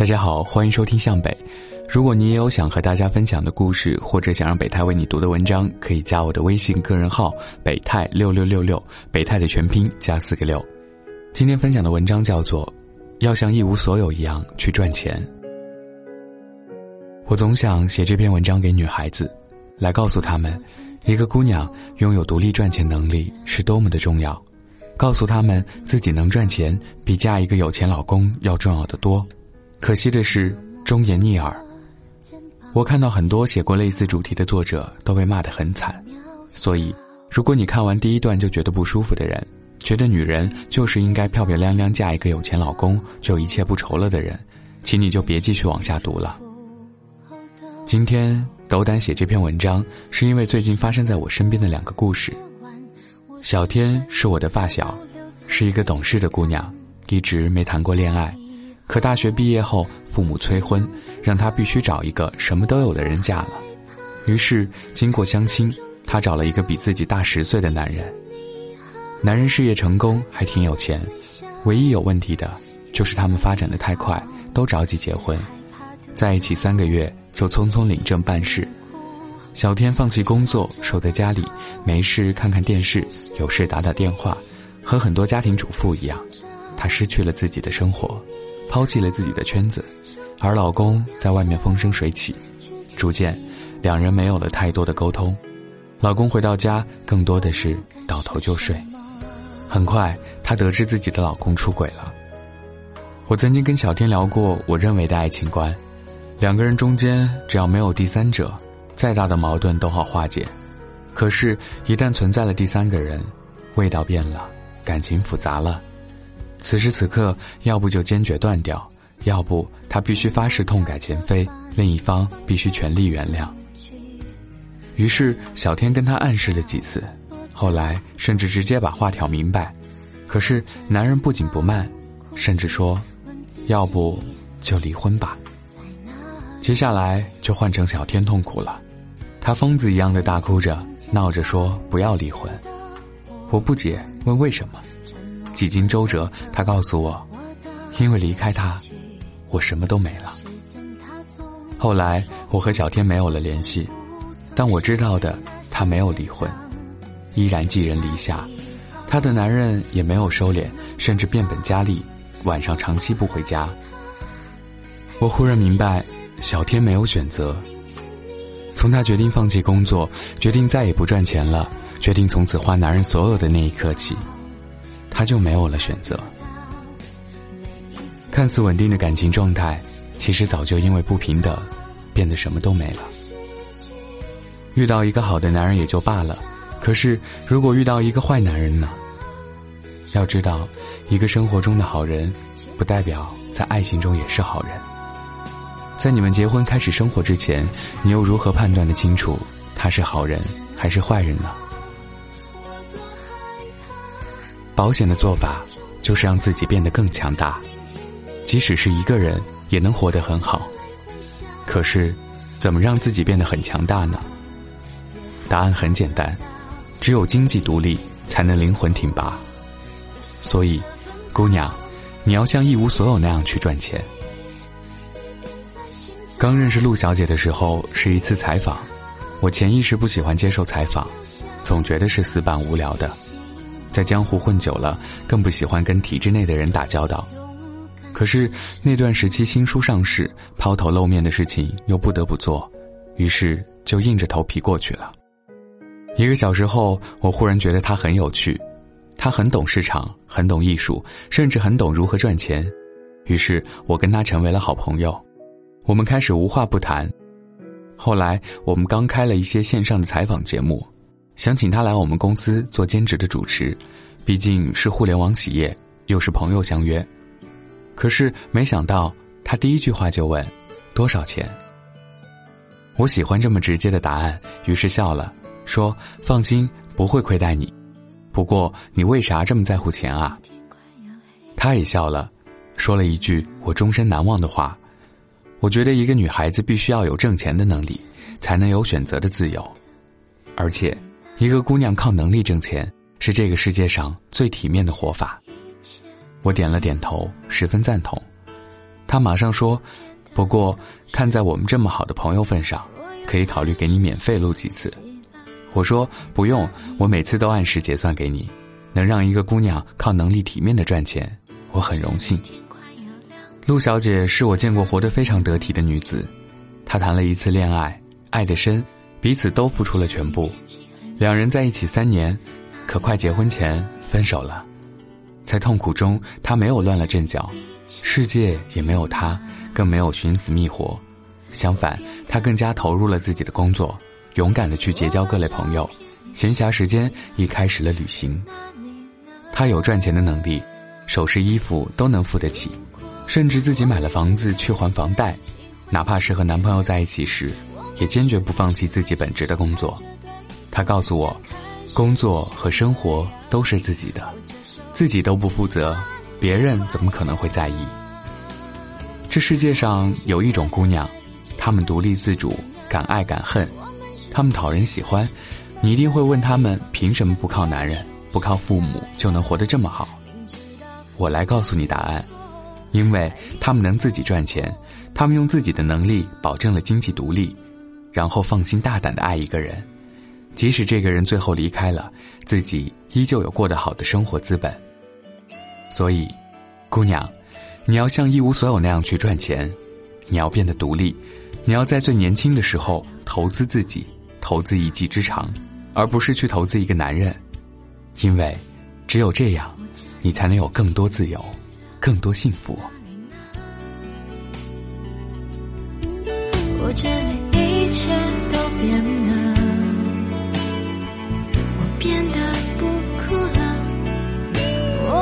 大家好，欢迎收听向北。如果你也有想和大家分享的故事，或者想让北太为你读的文章，可以加我的微信个人号“北太六六六六”，北太的全拼加四个六。今天分享的文章叫做《要像一无所有一样去赚钱》。我总想写这篇文章给女孩子，来告诉她们，一个姑娘拥有独立赚钱能力是多么的重要。告诉他们自己能赚钱，比嫁一个有钱老公要重要的多。可惜的是，忠言逆耳。我看到很多写过类似主题的作者都被骂得很惨。所以，如果你看完第一段就觉得不舒服的人，觉得女人就是应该漂漂亮亮嫁一个有钱老公就一切不愁了的人，请你就别继续往下读了。今天斗胆写这篇文章，是因为最近发生在我身边的两个故事。小天是我的发小，是一个懂事的姑娘，一直没谈过恋爱。可大学毕业后，父母催婚，让她必须找一个什么都有的人嫁了。于是经过相亲，她找了一个比自己大十岁的男人。男人事业成功，还挺有钱，唯一有问题的，就是他们发展的太快，都着急结婚，在一起三个月就匆匆领证办事。小天放弃工作，守在家里，没事看看电视，有事打打电话，和很多家庭主妇一样，她失去了自己的生活，抛弃了自己的圈子，而老公在外面风生水起，逐渐，两人没有了太多的沟通，老公回到家更多的是倒头就睡，很快，她得知自己的老公出轨了。我曾经跟小天聊过我认为的爱情观，两个人中间只要没有第三者。再大的矛盾都好化解，可是，一旦存在了第三个人，味道变了，感情复杂了。此时此刻，要不就坚决断掉，要不他必须发誓痛改前非，另一方必须全力原谅。于是，小天跟他暗示了几次，后来甚至直接把话挑明白。可是，男人不紧不慢，甚至说：“要不就离婚吧。”接下来就换成小天痛苦了。他疯子一样的大哭着，闹着说不要离婚。我不解，问为什么？几经周折，他告诉我，因为离开他，我什么都没了。后来我和小天没有了联系，但我知道的，他没有离婚，依然寄人篱下。他的男人也没有收敛，甚至变本加厉，晚上长期不回家。我忽然明白，小天没有选择。从他决定放弃工作，决定再也不赚钱了，决定从此花男人所有的那一刻起，他就没有了选择。看似稳定的感情状态，其实早就因为不平等，变得什么都没了。遇到一个好的男人也就罢了，可是如果遇到一个坏男人呢？要知道，一个生活中的好人，不代表在爱情中也是好人。在你们结婚开始生活之前，你又如何判断的清楚他是好人还是坏人呢？保险的做法就是让自己变得更强大，即使是一个人也能活得很好。可是，怎么让自己变得很强大呢？答案很简单，只有经济独立，才能灵魂挺拔。所以，姑娘，你要像一无所有那样去赚钱。刚认识陆小姐的时候是一次采访，我潜意识不喜欢接受采访，总觉得是死板无聊的。在江湖混久了，更不喜欢跟体制内的人打交道。可是那段时期新书上市，抛头露面的事情又不得不做，于是就硬着头皮过去了。一个小时后，我忽然觉得他很有趣，他很懂市场，很懂艺术，甚至很懂如何赚钱，于是我跟他成为了好朋友。我们开始无话不谈，后来我们刚开了一些线上的采访节目，想请他来我们公司做兼职的主持，毕竟是互联网企业，又是朋友相约。可是没想到他第一句话就问：“多少钱？”我喜欢这么直接的答案，于是笑了，说：“放心，不会亏待你。不过你为啥这么在乎钱啊？”他也笑了，说了一句我终身难忘的话。我觉得一个女孩子必须要有挣钱的能力，才能有选择的自由，而且，一个姑娘靠能力挣钱是这个世界上最体面的活法。我点了点头，十分赞同。他马上说：“不过，看在我们这么好的朋友份上，可以考虑给你免费录几次。”我说：“不用，我每次都按时结算给你。能让一个姑娘靠能力体面的赚钱，我很荣幸。”陆小姐是我见过活得非常得体的女子，她谈了一次恋爱，爱得深，彼此都付出了全部。两人在一起三年，可快结婚前分手了。在痛苦中，他没有乱了阵脚。世界也没有他，更没有寻死觅活。相反，他更加投入了自己的工作，勇敢的去结交各类朋友。闲暇时间亦开始了旅行。他有赚钱的能力，首饰、衣服都能付得起，甚至自己买了房子去还房贷。哪怕是和男朋友在一起时，也坚决不放弃自己本职的工作。他告诉我，工作和生活都是自己的，自己都不负责。别人怎么可能会在意？这世界上有一种姑娘，她们独立自主，敢爱敢恨，她们讨人喜欢。你一定会问她们，凭什么不靠男人，不靠父母就能活得这么好？我来告诉你答案：因为她们能自己赚钱，她们用自己的能力保证了经济独立，然后放心大胆的爱一个人，即使这个人最后离开了，自己依旧有过得好的生活资本。所以，姑娘，你要像一无所有那样去赚钱，你要变得独立，你要在最年轻的时候投资自己，投资一技之长，而不是去投资一个男人，因为只有这样，你才能有更多自由，更多幸福。我觉得一切都变了，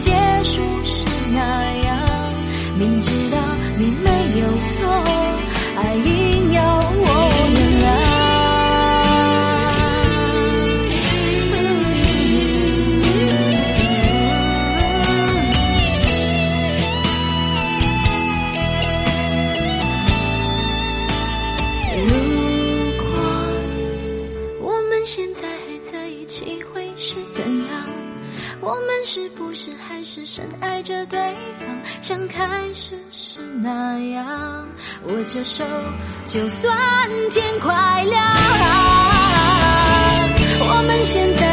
结束是那样？明知道你没深爱着对方，像开始时那样？握着手，就算天快亮。我们现在